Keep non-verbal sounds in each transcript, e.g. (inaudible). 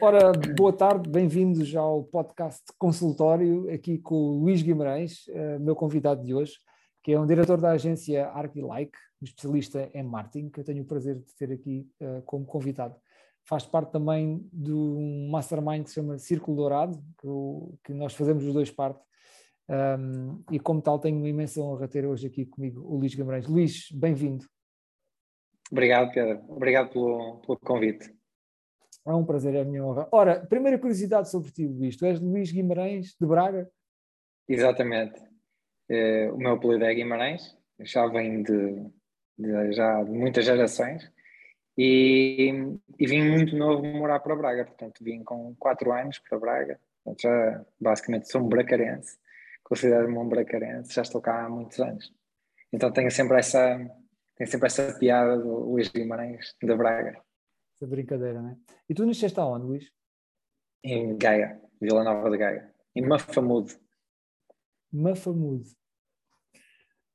Ora, boa tarde, bem-vindos ao podcast Consultório, aqui com o Luís Guimarães, uh, meu convidado de hoje, que é um diretor da agência Arquilike, um especialista em marketing, que eu tenho o prazer de ter aqui uh, como convidado. Faz parte também de um mastermind que se chama Círculo Dourado, que, nós fazemos os dois parte, e como tal tenho uma imensa honra ter hoje aqui comigo o Luís Guimarães. Luís, bem-vindo. Obrigado, Pedro. Obrigado pelo, pelo convite. É um prazer, é a minha honra. Ora, primeira curiosidade sobre ti, Luís. Tu és Luís Guimarães, de Braga? Exatamente. É, o meu apelido é Guimarães, já vem de, de, já de muitas gerações. E, e, vim muito novo morar para Braga, portanto vim com 4 anos para Braga, portanto, já basicamente sou um bracarense, considero-me um bracarense, já estou cá há muitos anos. Então tenho sempre essa, tenho sempre essa piada do Luís Guimarães de Braga. Essa brincadeira, né? E tu nasceste aonde, Luís? Em Gaia, Vila Nova de Gaia, em Mafamude. Mafamude.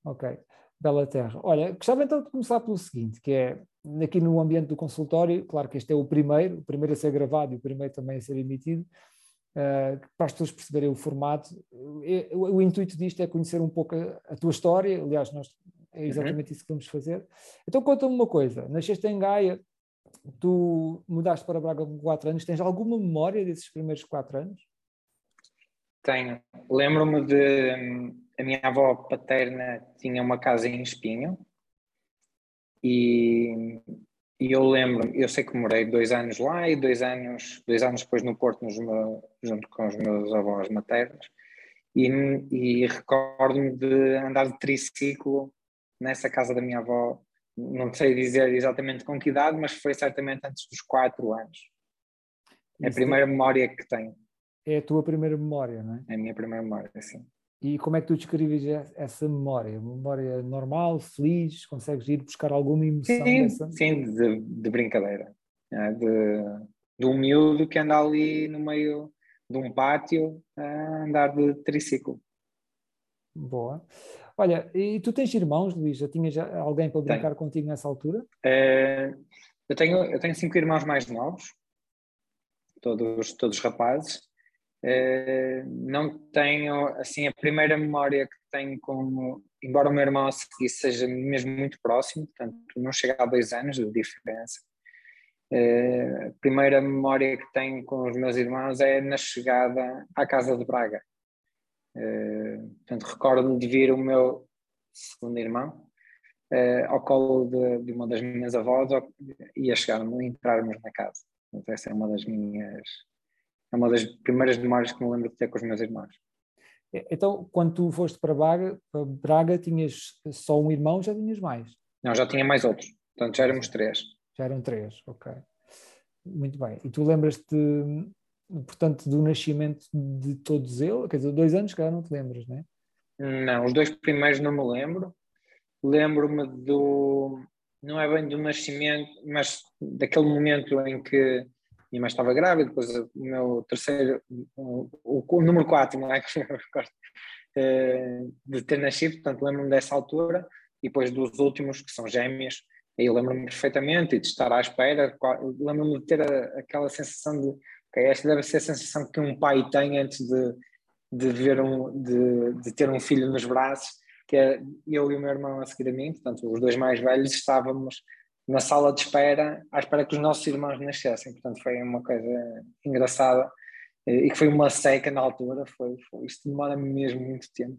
Ok, bela terra. Olha, gostava então de começar pelo seguinte, que é, aqui no ambiente do consultório, claro que este é o primeiro, o primeiro a ser gravado e o primeiro também a ser emitido, uh, para as pessoas perceberem o formato. O, o, o, intuito disto é conhecer um pouco a, a tua história, aliás, nós, é uhum. exatamente uhum. isso que vamos fazer. Então conta-me uma coisa, nasceste em Gaia, tu mudaste para Braga com 4 anos, tens alguma memória desses primeiros 4 anos? Tenho. Lembro-me de. A minha avó paterna tinha uma casa em Espinho e, e eu lembro, eu sei que morei dois anos lá e dois anos, dois anos depois no Porto, junto com os meus avós maternos, e, e recordo-me de andar de triciclo nessa casa da minha avó não sei dizer exatamente com que idade, mas foi certamente antes dos 4 anos. É a primeira é... memória que tenho. É a tua primeira memória, não é? É a minha primeira memória, sim. E como é que tu descreves essa memória? Memória normal, feliz? Consegues ir buscar alguma emoção sim, dessa? Sim, de, de brincadeira. É, de, de um miúdo que anda ali no meio de um pátio a andar de triciclo. Boa. Olha, e tu tens irmãos, Luís? Já tinhas alguém para brincar tenho. contigo nessa altura? É, eu, tenho, eu tenho cinco irmãos mais novos, todos, todos rapazes. É, não tenho, assim, a primeira memória que tenho com, embora o meu irmão a seguir seja mesmo muito próximo, portanto não chega a dois anos de diferença, é, a primeira memória que tenho com os meus irmãos é na chegada à casa de Braga. Eh, portanto, recordo-me de vir o meu segundo irmão uh, ao colo de, de, uma das minhas avós e a chegarmos entrarmos na casa. Portanto, essa é uma das minhas. É uma das primeiras memórias que me lembro de ter com os meus irmãos. Então, quando tu foste para Braga, para Braga tinhas só um irmão, já tinhas mais? Não, já tinha mais outros. Portanto, já éramos três. Já eram três, ok. Muito bem. E tu lembras-te portanto, do nascimento de todos eles? Quer dizer, dois anos, que não te lembras, não é? Não, os dois primeiros não me lembro. Lembro-me do. Não é bem do nascimento, mas daquele momento em que minha mãe estava grávida, depois o meu terceiro, o, o, o número 4, não é? (laughs) Eh, de ter nascido, portanto, lembro-me dessa altura, e depois dos últimos, que são gêmeas, aí lembro-me perfeitamente e de estar à espera, lembro-me de ter a, aquela sensação de Okay? Esta deve ser a sensação que um pai tem antes de, de, ver um, de, de ter um filho nos braços, que é eu e o meu irmão a seguir a mim, portanto, os dois mais velhos, estávamos na sala de espera, à espera que os nossos irmãos nascessem. Portanto, foi uma coisa engraçada e que foi uma seca na altura. Foi, foi isto demora mesmo muito tempo.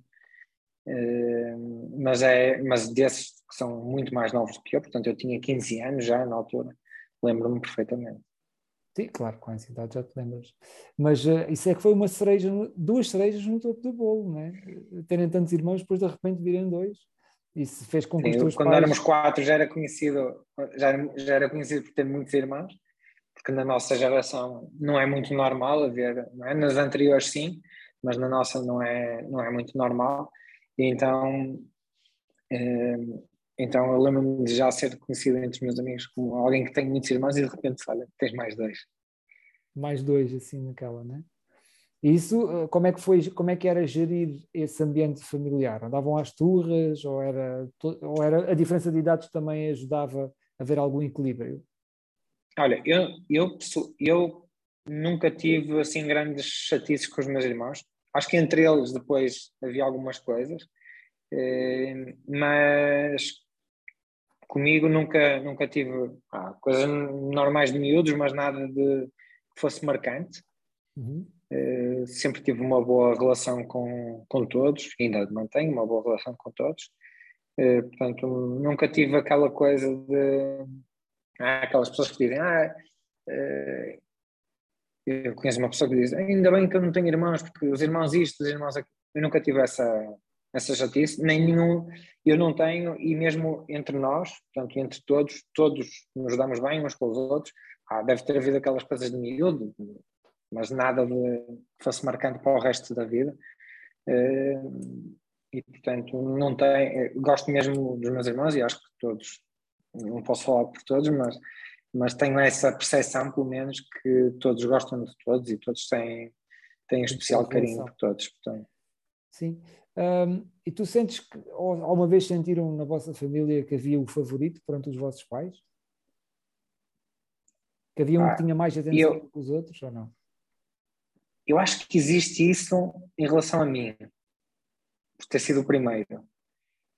Uh, mas, é, mas desses que são muito mais novos do que eu, portanto, eu tinha 15 anos já na altura, lembro-me perfeitamente. Sim, claro, com essa idade já te lembras. Mas uh, isso é que foi uma cereja, duas cerejas no topo do bolo, não é? Terem tantos irmãos, depois de repente virem dois. Isso fez com que Sim, os quando pais... éramos quatro já era conhecido, já, já era conhecido por ter muitos irmãos, porque na nossa geração não é muito normal haver, não é? Nas anteriores sim, mas na nossa não é, não é muito normal. E então eh, então eu lembro-me de já ser conhecido entre os meus amigos como alguém que tem muitos irmãos e de repente, olha, tens mais dois. Mais dois, assim, naquela, né? E isso, eh, como é que foi, como é que era gerir esse ambiente familiar? Andavam às turras ou era, ou era a diferença de idades também ajudava a haver algum equilíbrio? Olha, eu, eu, eu nunca tive assim grandes chatices com os meus irmãos. Acho que entre eles depois havia algumas coisas, eh, mas comigo nunca, nunca tive coisas normais de miúdos, mas nada de que fosse marcante. Uhum. Uh, sempre tive uma boa relação com, com todos, ainda mantenho uma boa relação com todos. Uh, portanto, nunca tive aquela coisa de. Ah, aquelas pessoas que dizem, ah, uh, eu conheço uma pessoa que diz, ainda bem que eu não tenho irmãos, porque os irmãos isto, os irmãos aquilo. Eu nunca tive essa, essa chatice, nem nenhum, eu não tenho, e mesmo entre nós, portanto, entre todos, todos nos damos bem uns com os outros. Ah, deve ter havido aquelas coisas de miúdo, mas nada de, que fosse marcante para o resto da vida. Uh, e portanto, não tem, gosto mesmo dos meus irmãos e acho que todos, não posso falar por todos, mas, mas tenho essa percepção, pelo menos, que todos gostam de todos e todos têm, têm especial carinho por todos. Portanto. Sim. Um, e tu sentes que, ou alguma vez sentiram na vossa família que havia o favorito perante os vossos pais? Que havia um ah, que tinha mais atenção eu, que os outros ou não? Eu acho que existe isso em relação a mim, por ter sido o primeiro.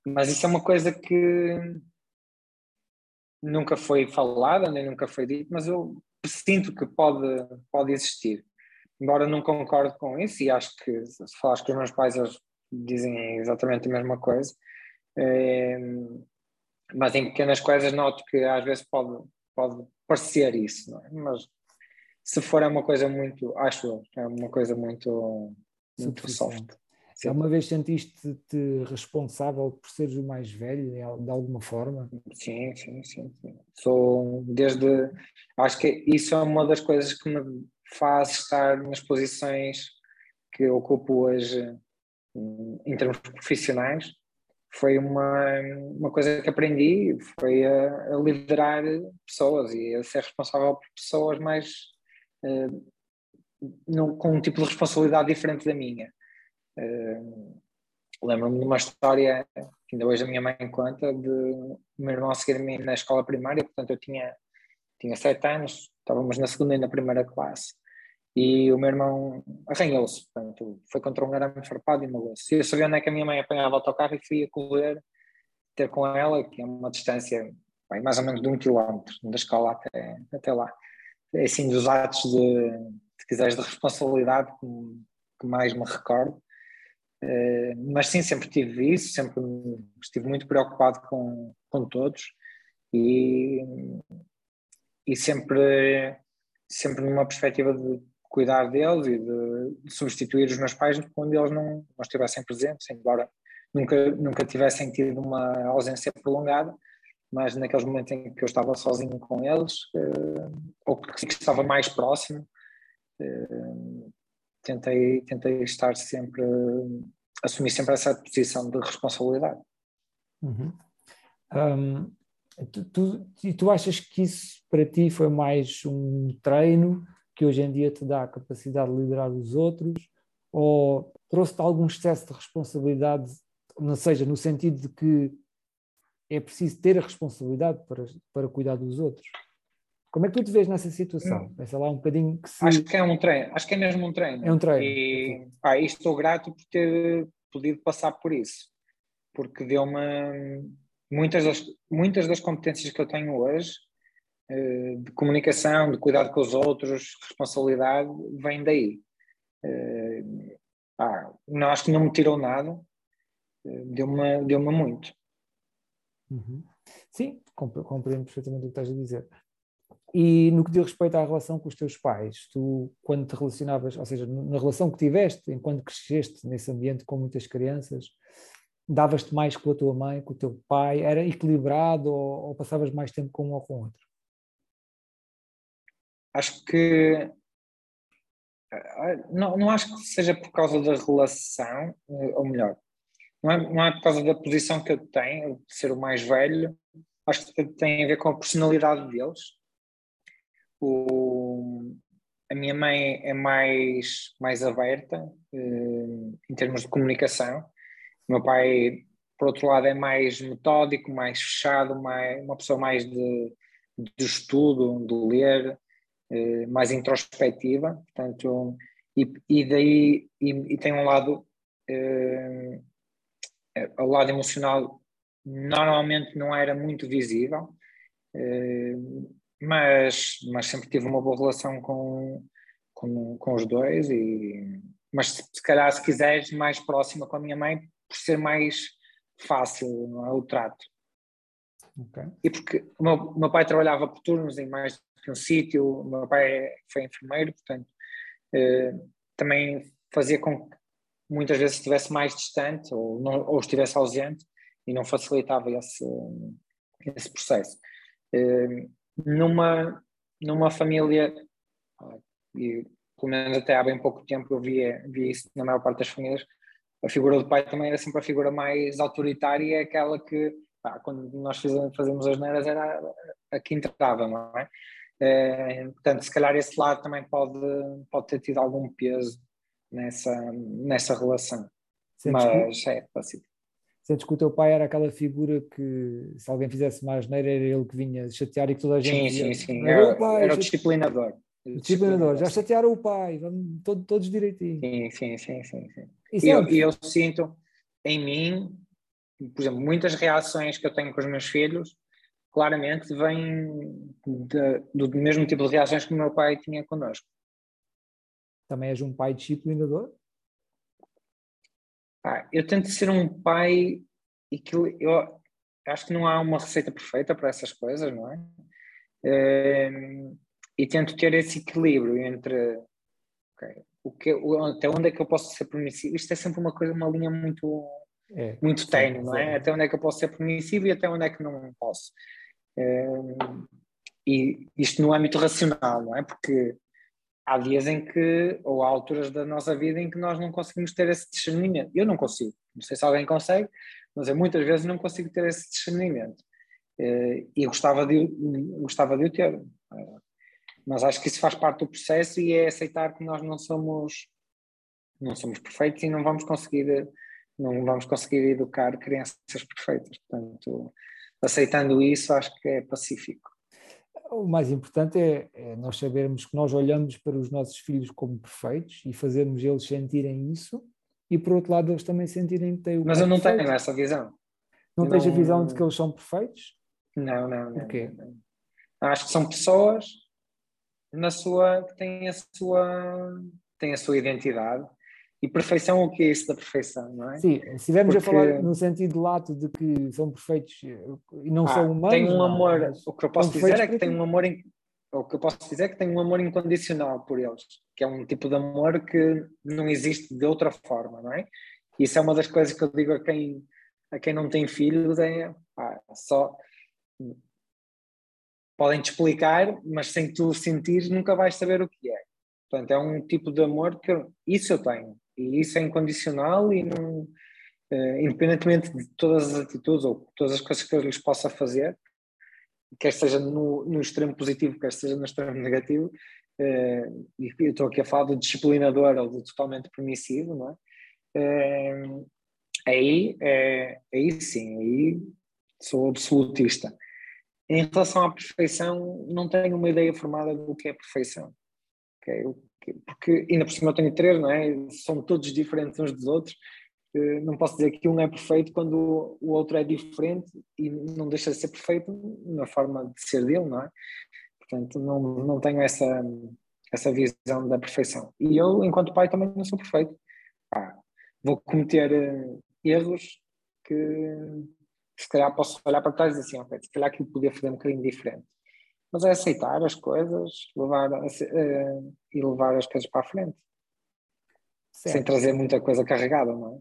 Mas isso é uma coisa que nunca foi falada, nem nunca foi dito, mas eu sinto que pode, pode existir. Embora não concorde com isso, e acho que se falares com os meus pais, eles dizem exatamente a mesma coisa. É, mas em pequenas coisas noto que às vezes pode, pode parecer isso, é? mas se for é uma coisa muito, acho eu, é uma coisa muito, muito soft. Sim. Alguma vez sentiste-te responsável por seres o mais velho, de alguma forma? Sim, sim, sim, sim. Sou desde. Acho que isso é uma das coisas que me faz estar nas posições que ocupo hoje em termos profissionais, foi uma, uma coisa que aprendi, foi a, a liderar pessoas e a ser responsável por pessoas mais uh, com um tipo de responsabilidade diferente da minha. Uh, Lembro-me de uma história que ainda hoje a minha mãe conta de meu irmão seguir-me na escola primária, portanto eu tinha, tinha sete anos, estávamos na segunda e na primeira classe e o meu irmão arranhou-se, portanto, foi contra um arame farpado e magoou-se. Eu sabia onde é que a minha mãe apanhava o autocarro e fui a correr, ter com ela, que é uma distância bem, mais ou menos de um quilómetro, da escola até, até lá. É assim dos atos de, se quiseres, de responsabilidade que, mais me recordo. Uh, mas sim, sempre tive isso, sempre estive muito preocupado com, com todos e, e sempre, sempre numa perspectiva de cuidar deles e de, substituir os meus pais quando eles não, não estivessem presentes, embora nunca, nunca tivessem tido uma ausência prolongada, mas naqueles momentos em que eu estava sozinho com eles, uh, ou que estava mais próximo, uh, tentei, tentei estar sempre, assumir sempre essa posição de responsabilidade. Uhum. Um, tu, tu, e tu achas que isso para ti foi mais um treino que hoje em dia te dá a capacidade de liderar os outros, ou trouxe-te algum excesso de responsabilidade, não seja, no sentido de que é preciso ter a responsabilidade para, para cuidar dos outros? Como é que tu te vês nessa situação? Hum. Pensa lá um bocadinho que se... Acho que é um treino, acho que é mesmo um treino. É um treino. E, e estou grato por ter podido passar por isso, porque deu-me muitas das, muitas das competências que eu tenho hoje de comunicação, de cuidado com os outros, responsabilidade, vem daí. Eh, ah, não, acho que não me tirou nada, eh, deu-me deu muito. Uhum. Sim, compreendo perfeitamente o que estás a dizer. E no que diz respeito à relação com os teus pais, tu, quando te relacionavas, ou seja, na relação que tiveste, enquanto cresceste nesse ambiente com muitas crianças, davas-te mais com a tua mãe, com o teu pai? Era equilibrado ou, ou passavas mais tempo com um ou com outro? Acho que não, não acho que seja por causa da relação, ou melhor, não é, não é por causa da posição que eu tenho, de ser o mais velho, acho que tem a ver com a personalidade deles. O, a minha mãe é mais, mais aberta eh, em termos de comunicação. O meu pai, por outro lado, é mais metódico, mais fechado, mais, uma pessoa mais de de estudo, de ler, eh, mais introspectiva, portanto, e, e daí e, e, tem um lado, eh, o lado emocional normalmente não era muito visível, eh, mas, mas sempre tive uma boa relação com, com, com os dois, e, mas se calhar se quiseres mais próxima com a minha mãe, por ser mais fácil não é, o trato. Okay. E porque o meu, o meu, pai trabalhava por turnos em mais que um sítio, o meu pai foi enfermeiro, portanto, eh, também fazia com que muitas vezes estivesse mais distante ou, não, ou estivesse ausente e não facilitava esse, esse processo. Eh, numa, numa família, e pelo menos até há bem pouco tempo eu via, via isso na maior parte das famílias, a figura do pai também era sempre a figura mais autoritária, aquela que, pá, quando nós fazemos as neiras, era a que entrava, não é? É? Portanto, se calhar esse lado também pode, pode ter tido algum peso nessa, nessa relação. Sentes Mas que, é pacífico. Sentes que o teu pai era aquela figura que, se alguém fizesse mais neira, era ele que vinha chatear e que toda a gente. Sim, sim, sim. Era, pai, era o disciplinador. Disciplinador, já chatearam o pai, vamos todos, todos direitinho. Sim, sim, sim, sim. sim. E eu, eu sinto em mim, por exemplo, muitas reações que eu tenho com os meus filhos, claramente vêm de, do mesmo tipo de reações que o meu pai tinha connosco. Também és um pai disciplinador? Ah, eu tento ser um pai e que eu acho que não há uma receita perfeita para essas coisas, não é? é e tento ter esse equilíbrio entre okay, o que, até onde é que eu posso ser permissivo. Isto é sempre uma coisa, uma linha muito, é, muito ténue, não é? Até onde é que eu posso ser permissivo e até onde é que não posso. É, e isto no âmbito racional, não é? Porque há dias em que, ou há alturas da nossa vida em que nós não conseguimos ter esse discernimento. Eu não consigo, não sei se alguém consegue, mas eu muitas vezes não consigo ter esse discernimento. É, e gostava de, gostava de o ter. Mas acho que isso faz parte do processo e é aceitar que nós não somos não somos perfeitos e não vamos conseguir não vamos conseguir educar crianças perfeitas. Portanto, aceitando isso, acho que é pacífico. O mais importante é, é, nós sabermos que nós olhamos para os nossos filhos como perfeitos e fazermos eles sentirem isso, e por outro lado, eles também sentirem que têm o. Mas eu não perfeito. tenho essa visão. Não, não tens a visão de que eles são perfeitos? Não, não. não, não, não. Acho que são pessoas na sua tem a sua tem a sua identidade e perfeição o que é isso da perfeição não é? Sim se estivermos Porque... a falar no sentido lato de que são perfeitos eh, e não ah, são humanos tem um amor não, o que eu posso dizer é que tem um amor in... o que eu posso dizer é que tem um amor incondicional por eles que é um tipo de amor que não existe de outra forma não é? Isso é uma das coisas que eu digo a quem a quem não tem filhos é ah, só podem te explicar, mas sem tu sentir nunca vais saber o que é. Portanto, é um tipo de amor que isso eu tenho e isso é incondicional e não, uh, independentemente de todas as atitudes ou todas as coisas que eu lhes possa fazer, quer seja no, no extremo positivo, quer seja no extremo negativo, uh, e eu estou aqui a falar do disciplinador ou do totalmente permissivo, não é? Uh, aí, aí sim, aí sou absolutista. Em relação à perfeição, não tenho uma ideia formada do que é perfeição. Okay? Porque ainda por cima eu tenho três, não é? São todos diferentes uns dos outros. Eh, não posso dizer que um é perfeito quando o outro é diferente e não deixa de ser perfeito na forma de ser dele, não é? Portanto, não, não tenho essa, essa visão da perfeição. E eu, enquanto pai, também não sou perfeito. Ah, vou cometer eh, erros que se calhar posso olhar para trás e dizer assim, ok, se calhar aquilo podia fazer um bocadinho diferente. Mas é aceitar as coisas levar, uh, e levar as coisas para a frente. Certo. Sem trazer muita coisa carregada, não é?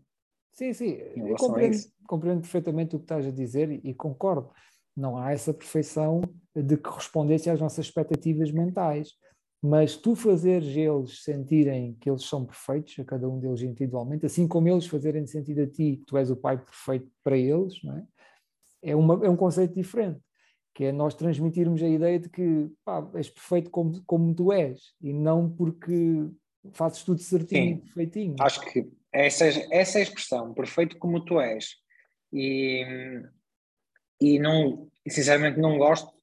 Sim, sim, eu compreendo, compreendo, perfeitamente o que estás a dizer e, e concordo. Não há essa perfeição de correspondência às nossas expectativas mentais mas tu fazeres eles sentirem que eles são perfeitos, a cada um deles individualmente, assim como eles fazerem sentido a ti que tu és o pai perfeito para eles, não é? é, uma, é um conceito diferente, que é nós transmitirmos a ideia de que pá, és perfeito como, como tu és, e não porque fazes tudo certinho Sim, perfeitinho. Acho que essa, essa é a expressão, perfeito como tu és. E, e não, sinceramente não gosto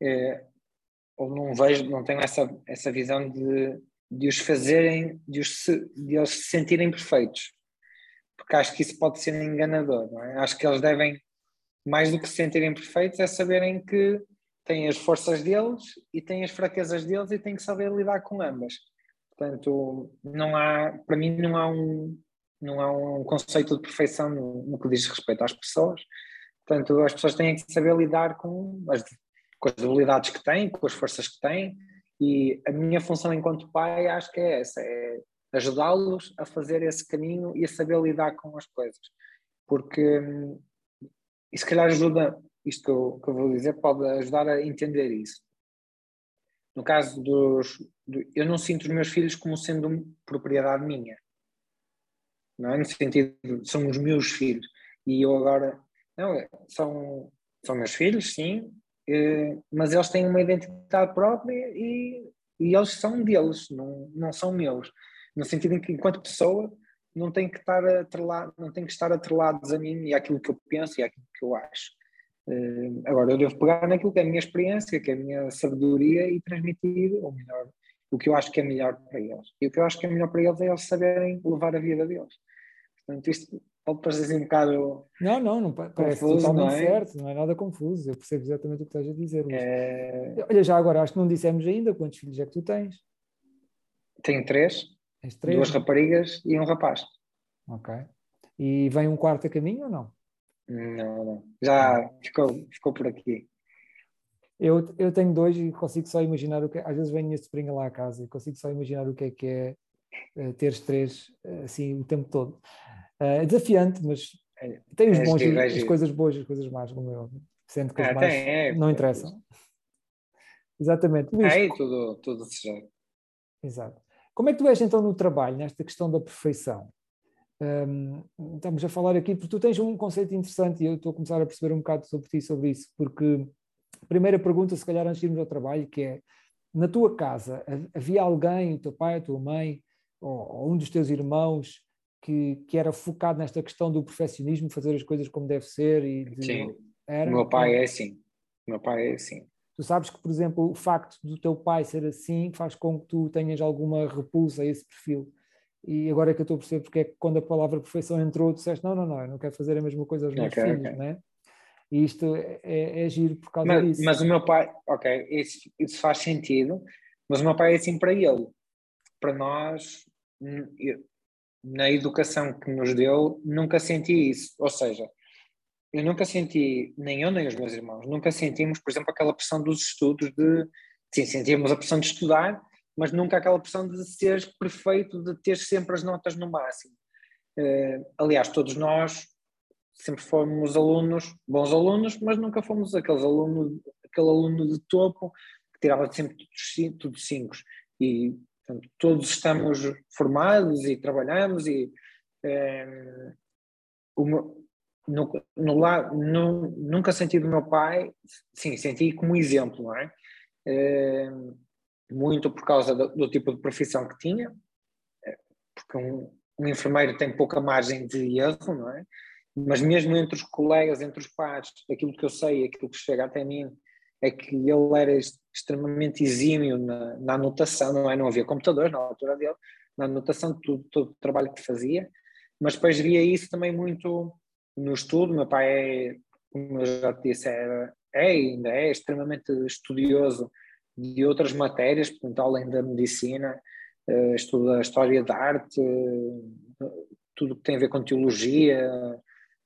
é, ou não vejo, não tenho essa, essa visão de, de os fazerem, de, os de eles se sentirem perfeitos. Porque acho que isso pode ser enganador, não é? Acho que eles devem, mais do que se sentirem perfeitos, é saberem que têm as forças deles e têm as fraquezas deles e têm que saber lidar com ambas. Portanto, não há, para mim, não há um, não há um conceito de perfeição no, no que diz respeito às pessoas. Portanto, as pessoas têm que saber lidar com as, com as debilidades que têm, com as forças que têm, e a minha função enquanto pai acho que é essa, é ajudá-los a fazer esse caminho e a saber lidar com as coisas. Porque, e se calhar ajuda, isto que eu, que eu vou dizer, pode ajudar a entender isso. No caso dos. Do, eu não sinto os meus filhos como sendo propriedade minha. Não é? No sentido, são os meus filhos. E eu agora. Não, são, são meus filhos, sim, eh, mas eles têm uma identidade própria e, e eles são deles, não, não são meus. No sentido em que, enquanto pessoa, não tem que estar atrelado, não tem que estar atrelados a mim e àquilo que eu penso e àquilo que eu acho. Uh, agora, eu devo pegar naquilo que é a minha experiência, que é a minha sabedoria e transmitir o melhor, o que eu acho que é melhor para eles. E o que eu acho que é melhor para eles é eles saberem levar a vida deles. Portanto, isto pode parecer assim um bocado. Não, não, não parece confuso, totalmente não é? certo, não é nada confuso. Eu percebo exatamente o que estás a dizer. É... Olha, já agora, acho que não dissemos ainda quantos filhos é que tu tens. Tenho três, três, duas raparigas e um rapaz. Ok. E vem um quarto a caminho ou não? Não, não. Já ficou, ficou por aqui. Eu, eu tenho dois e consigo só imaginar o que Às vezes vem a minha sobrinha lá à casa e consigo só imaginar o que é que é uh, teres três uh, assim o tempo todo. Uh, é desafiante, mas é, tem os é bons, é as coisas boas e as coisas más, como eu. Sendo que as ah, mais tem, é, não interessam. Exatamente. Luís, tudo, tudo se já. Exato. Como é que tu és então no trabalho, nesta questão da perfeição? Um, estamos a falar aqui, porque tu tens um conceito interessante e eu estou a começar a perceber um bocado sobre ti, sobre isso, porque a primeira pergunta, se calhar antes de irmos ao trabalho, que é, na tua casa, havia alguém, o teu pai, a tua mãe, ou, ou um dos teus irmãos, que, que, era focado nesta questão do perfeccionismo, fazer as coisas como deve ser? E de... Sim, era? o meu pai é assim, o meu pai é assim. Tu sabes que, por exemplo, o facto do teu pai ser assim faz com que tu tenhas alguma repulsa a esse perfil e agora é que eu estou a perceber porque é que quando a palavra perfeição entrou, disseste, não, não, não, eu não quero fazer a mesma coisa aos meus okay, filhos, okay. né? E isto é, é, é giro por causa mas, disso. Mas o meu pai, ok, isso, isso faz sentido, mas o meu pai é assim para ele. Para nós, na educação que nos deu, nunca senti isso. Ou seja, eu nunca senti, nem eu nem os meus irmãos, nunca sentimos, por exemplo, aquela pressão dos estudos de, sim, sentíamos a pressão de estudar, mas nunca aquela pressão de ser perfeito, de ter sempre as notas no máximo. Uh, aliás, todos nós sempre fomos alunos, bons alunos, mas nunca fomos aqueles alunos, aquele aluno de topo que tirava sempre tudo cinco. E portanto, todos estamos formados e trabalhamos e uh, no, no, no, nunca senti do meu pai, sim, senti como exemplo, não é? Uh, muito por causa do, do, tipo de profissão que tinha, eh, porque um, um, enfermeiro tem pouca margem de erro, não é? Mas mesmo entre os colegas, entre os pares, aquilo que eu sei, aquilo que chega até mim, é que ele era extremamente exímio na, na anotação, não é? Não havia computadores na altura dele, na anotação de tudo, todo o trabalho que fazia, mas depois via isso também muito no estudo. Meu pai é, como eu já te disse, era, é ainda é extremamente estudioso de outras matérias, portanto, além da medicina, uh, estuda história da arte, uh, tudo que tem a ver com teologia,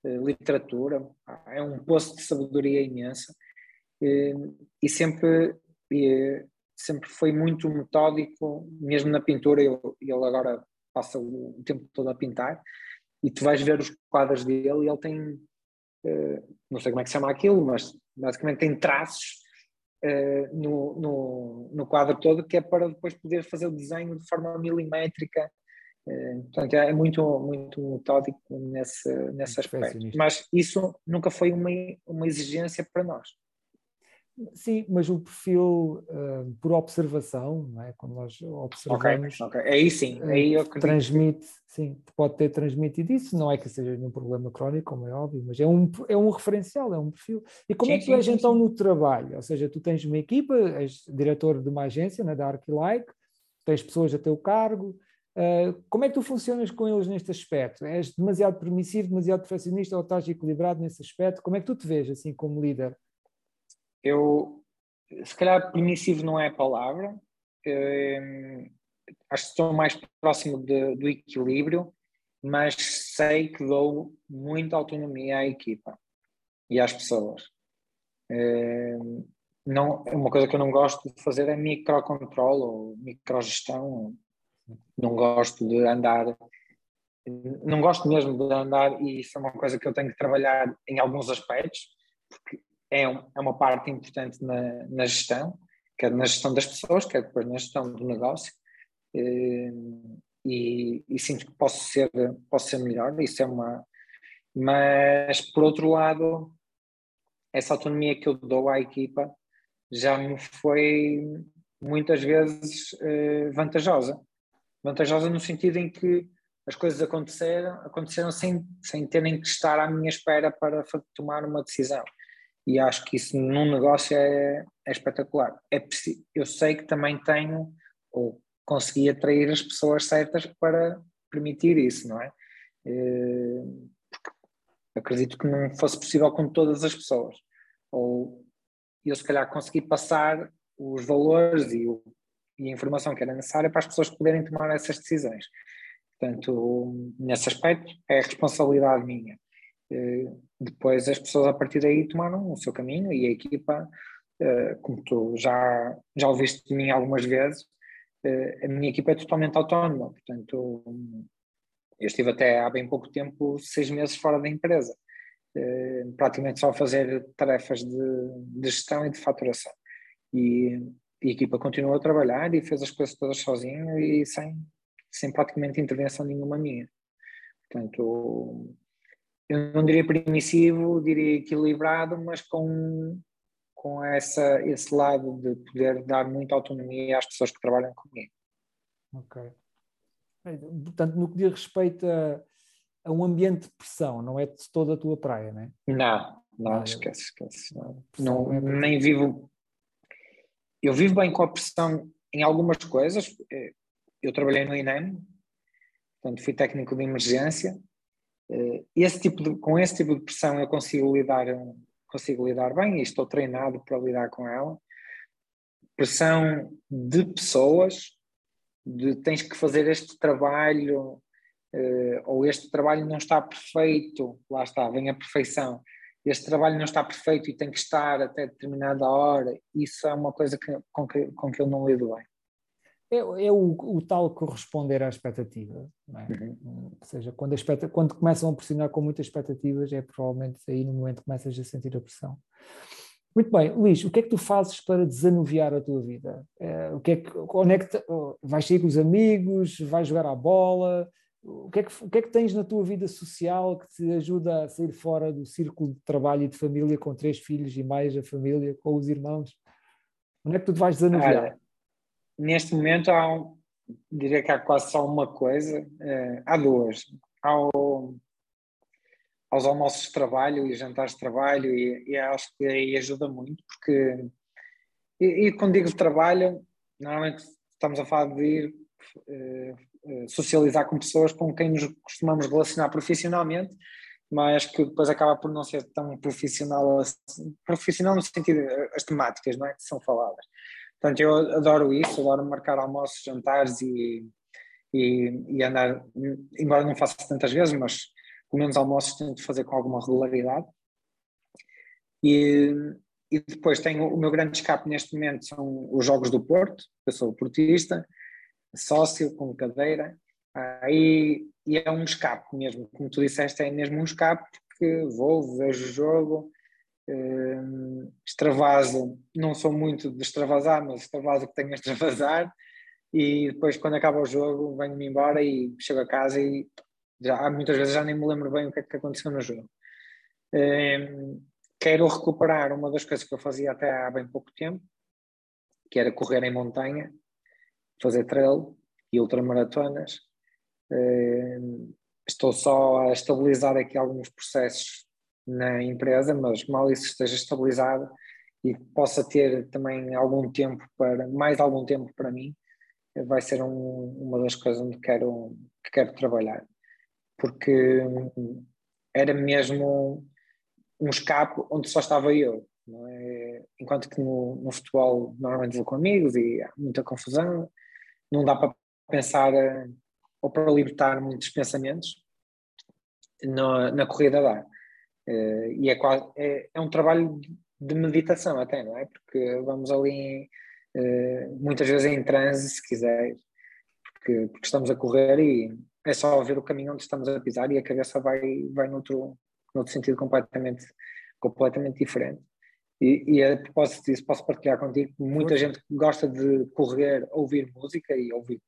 uh, literatura. É um poço de sabedoria imensa e sempre, sempre foi muito metódico, mesmo na pintura. Ele, ele agora passa o tempo todo a pintar e tu vais ver os quadros dele e ele tem, não sei como é que se chama aquilo, mas basicamente tem traços uh, no, no, no, quadro todo, que é para depois poder fazer o desenho de forma milimétrica. Uh, portanto, é muito, muito metódico nesse, nesse aspecto. Mas isso nunca foi uma, uma exigência para nós. Sim, mas o perfil uh, por observação, não é? quando nós observamos, okay, okay. aí sim, aí eu transmite, sim, pode ter transmitido isso, não é que seja nenhum problema crónico, como é óbvio, mas é um, é um referencial, é um perfil. E como sim, é que tu és sim, então sim. no trabalho? Ou seja, tu tens uma equipa, és diretor de uma agência, né, da Arquilike, tens pessoas a teu cargo, uh, como é que tu funcionas com eles neste aspecto? És demasiado permissivo, demasiado perfeccionista ou estás equilibrado nesse aspecto? Como é que tu te vês assim como líder? Eu, se calhar, permissivo não é a palavra, eh, acho que estou mais próximo de, do equilíbrio, mas sei que dou muita autonomia à equipa e às pessoas. Eh, não, uma coisa que eu não gosto de fazer é microcontrole ou microgestão. Não gosto de andar, não gosto mesmo de andar, e isso é uma coisa que eu tenho que trabalhar em alguns aspectos, é, um, é uma parte importante na, na gestão, quer na gestão das pessoas, quer depois na gestão do negócio. Eh, e, e, sinto que posso ser, posso ser melhor, isso é uma. Mas, por outro lado, essa autonomia que eu dou à equipa já me foi muitas vezes eh, vantajosa. Vantajosa no sentido em que as coisas aconteceram, aconteceram sem, sem terem que estar à minha espera para tomar uma decisão e acho que isso num negócio é, é espetacular. É eu sei que também tenho ou consegui atrair as pessoas certas para permitir isso, não é? Eh, acredito que não fosse possível com todas as pessoas. Ou eu se calhar consegui passar os valores e, o, e a informação que era necessária para as pessoas poderem tomar essas decisões. Portanto, nesse aspecto, é responsabilidade minha. Eh, depois as pessoas a partir daí tomaram o seu caminho e a equipa, eh, como tu já, já ouviste de mim algumas vezes, eh, a minha equipa é totalmente autónoma, portanto eu estive até há bem pouco tempo, seis meses fora da empresa, praticamente só a fazer tarefas de, de gestão e de faturação. E, e a equipa continuou a trabalhar e fez as coisas todas sozinho e sem, sem praticamente intervenção nenhuma minha. Portanto, eu não diria permissivo, diria equilibrado, mas com, com essa, esse lado de poder dar muita autonomia às pessoas que trabalham comigo. Ok. Portanto, no que diz respeito a, a um ambiente de pressão, não é de toda a tua praia, não é? Não, não, esquece, esquece. Não, não é nem vivo. Eu vivo bem com a pressão em algumas coisas. Eu trabalhei no INEM, portanto, fui técnico de emergência esse tipo de, com esse tipo de pressão eu consigo lidar, consigo lidar bem e estou treinado para lidar com ela. Pressão de pessoas, de tens que fazer este trabalho, uh, ou este trabalho não está perfeito, lá está, vem a perfeição. Este trabalho não está perfeito e tem que estar até determinada hora, isso é uma coisa que, com, que, com que eu não lido bem é, é o, o, tal corresponder à expectativa. É? Uhum. Ou seja, quando, quando começam a pressionar com muitas expectativas, é provavelmente aí no momento que começas a sentir a pressão. Muito bem, Luís, o que é que tu fazes para desanuviar a tua vida? É, o que é que, onde é que te, vais sair com os amigos? Vais jogar à bola? O que, é que, o que é que tens na tua vida social que te ajuda a sair fora do círculo de trabalho e de família com três filhos e mais a família, com os irmãos? Onde é que tu te vais desanuviar? Ah, neste momento há um, diria que há quase só uma coisa, eh, há duas. Há o, aos almoços de trabalho e jantares de trabalho e, e acho que aí ajuda muito porque e, e quando digo trabalho normalmente estamos a falar de ir uh, socializar com pessoas com quem nos costumamos relacionar profissionalmente mas que depois acaba por não ser tão profissional assim, profissional no sentido as temáticas não é que são faladas Portanto, eu adoro isso, adoro marcar almoços, jantares e, e, e andar, embora não faça tantas vezes, mas pelo menos almoços tento fazer com alguma regularidade. E, e depois tenho o meu grande escape neste momento são os Jogos do Porto, eu sou portista, sócio com cadeira, aí e é um escape mesmo, como tu disseste, é mesmo um escape porque vou, vejo o jogo, Uh, extravaso, não sou muito de extravasar, mas extravaso que tenho a extravasar. E depois, quando acaba o jogo, venho-me embora e chego a casa e já, muitas vezes já nem me lembro bem o que é que aconteceu no jogo. Uh, quero recuperar uma das coisas que eu fazia até há bem pouco tempo, que era correr em montanha, fazer trail e ultramaratonas. Uh, estou só a estabilizar aqui alguns processos na empresa, mas mal isso esteja estabilizado e possa ter também algum tempo para, mais algum tempo para mim, vai ser um, uma das coisas onde quero, que quero trabalhar. Porque era mesmo um escape onde só estava eu. É? Enquanto que no, no, futebol normalmente vou com amigos e há muita confusão, não dá para pensar eh, ou para libertar muitos pensamentos. Na, na corrida dá. Uh, e é, quase, é, é, um trabalho de meditação até, não é? Porque vamos ali uh, muitas vezes em transe, se quiser, porque, porque, estamos a correr e é só ver o caminho onde estamos a pisar e a cabeça vai, vai noutro, noutro sentido completamente, completamente diferente. E, e a propósito disso, posso partilhar contigo que muita gente gosta de correr, ouvir música e ouvir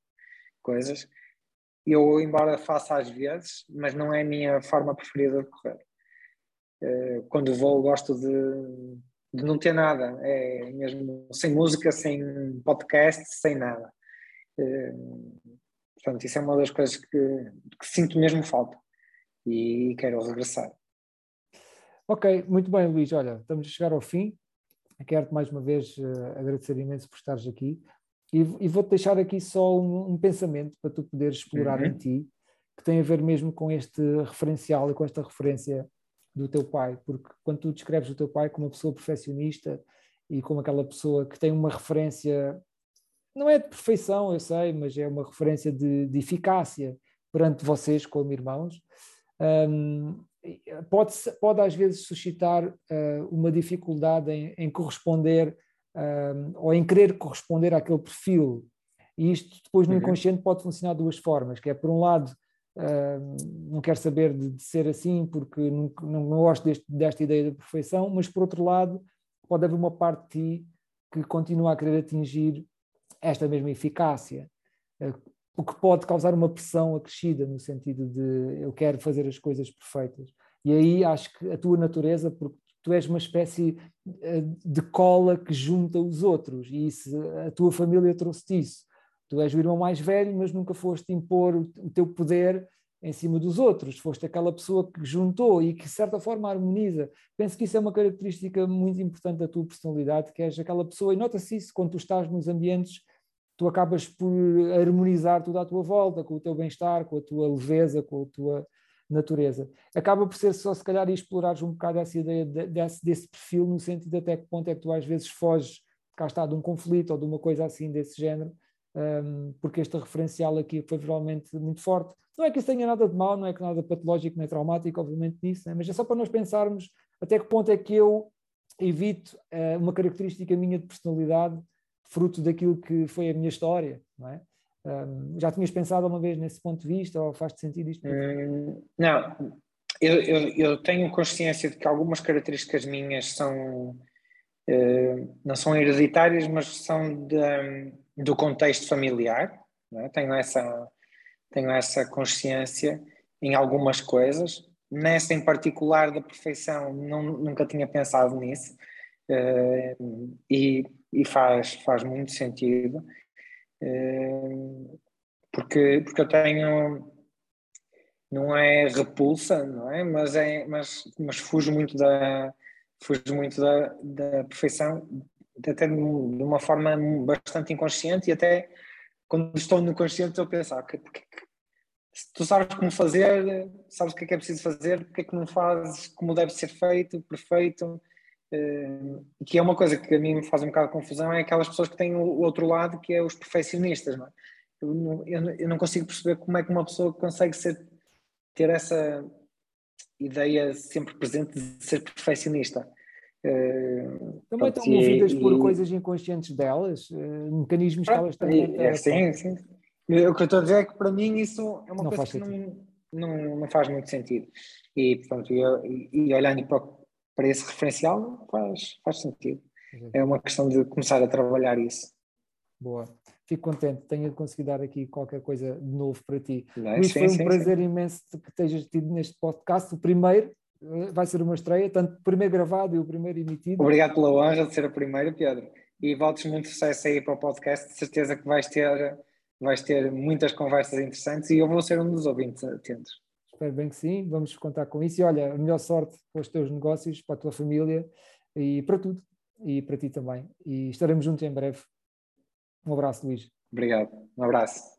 coisas. Eu, embora faça às vezes, mas não é a minha forma preferida de correr. Eh, quando vou gosto de, de não ter nada, é mesmo sem música, sem podcast, sem nada. Eh, portanto, isso é uma das coisas que, que sinto mesmo falta e quero regressar. Ok, muito bem, Luís. Olha, estamos a chegar ao fim. Quero-te mais uma vez uh, agradecer imenso por estares aqui e, e vou-te deixar aqui só um, um, pensamento para tu poderes explorar uhum. em ti, que tem a ver mesmo com este referencial e com esta referência do teu pai, porque quando tu descreves o teu pai como uma pessoa perfeccionista e como aquela pessoa que tem uma referência, não é de perfeição, eu sei, mas é uma referência de, de eficácia perante vocês como irmãos, um, pode, pode às vezes suscitar uh, uma dificuldade em, em corresponder um, ou em querer corresponder àquele perfil. E isto depois no uhum. inconsciente pode funcionar de duas formas, que é por um lado Não quero saber de, de, ser assim porque não, não, não gosto deste, desta ideia de perfeição, mas por outro lado, pode haver uma parte de ti que continua a querer atingir esta mesma eficácia, uh, o que pode causar uma pressão acrescida no sentido de eu quero fazer as coisas perfeitas. E aí acho que a tua natureza, porque tu és uma espécie uh, de cola que junta os outros, e isso, a tua família trouxe-te isso Tu és o irmão mais velho, mas nunca foste impor o, teu poder em cima dos outros, foste aquela pessoa que juntou e que de certa forma harmoniza. Penso que isso é uma característica muito importante da tua personalidade, que és aquela pessoa, e nota-se isso quando tu estás nos ambientes, tu acabas por harmonizar tudo à tua volta, com o teu bem-estar, com a tua leveza, com a tua natureza. Acaba por ser só se calhar explorares um bocado essa ideia desse, desse perfil, no sentido até que ponto é que tu às vezes foges, cá está, de um conflito ou de uma coisa assim desse género, um, porque este referencial aqui foi realmente muito forte. Não é que isso tenha nada de mal, não é que nada patológico nem traumático, obviamente, nisso, né? mas é só para nós pensarmos até que ponto é que eu evito uh, uma característica minha de personalidade, fruto daquilo que foi a minha história, não é? Um, já tinhas pensado alguma vez nesse ponto de vista ou faz-te sentido isto? Hum, não, eu, eu, eu, tenho consciência de que algumas características minhas são uh, não são hereditárias, mas são de, do contexto familiar, é? tenho, essa, tenho essa consciência em algumas coisas, nessa em particular da perfeição não, nunca tinha pensado nisso uh, e, e, faz, faz muito sentido uh, porque, porque eu tenho não é repulsa, não é? Mas, é, mas, mas fujo muito da fujo muito da, da perfeição até de uma forma bastante inconsciente e até quando estou no consciente estou a pensar que, que, se tu sabes como fazer, sabes o que é que é preciso fazer, porque é que não fazes como deve ser feito, perfeito, uh, que é uma coisa que a mim me faz um bocado de confusão, é aquelas pessoas que têm o outro lado, que é os perfeccionistas, não é? eu, não, eu, eu não consigo perceber como é que uma pessoa consegue ser, ter essa ideia sempre presente de ser perfeccionista. Uh, também estão movidas e, por coisas inconscientes delas, uh, mecanismos que elas têm. É, sim, sim. O que eu estou a dizer é que para mim isso é uma não coisa que não, não, não, faz muito sentido. E, portanto, eu, e, olhando para, para esse referencial, faz, faz sentido. É uma questão de começar a trabalhar isso. Boa. Fico contente, tenha conseguido dar aqui qualquer coisa de novo para ti. Não, Luís, sim, foi um sim, prazer sim. imenso que estejas tido neste podcast, o primeiro vai ser uma estreia, tanto o primeiro gravado e o primeiro emitido. Obrigado pela honra de ser o primeiro, Pedro. E voltes muito sucesso aí para o podcast, de certeza que vais ter, vais ter muitas conversas interessantes e eu vou ser um dos ouvintes atentos. Espero bem que sim, vamos contar com isso. E olha, a melhor sorte para os teus negócios, para a tua família e para tudo. E para ti também. E estaremos juntos em breve. Um abraço, Luís. Obrigado. Um abraço.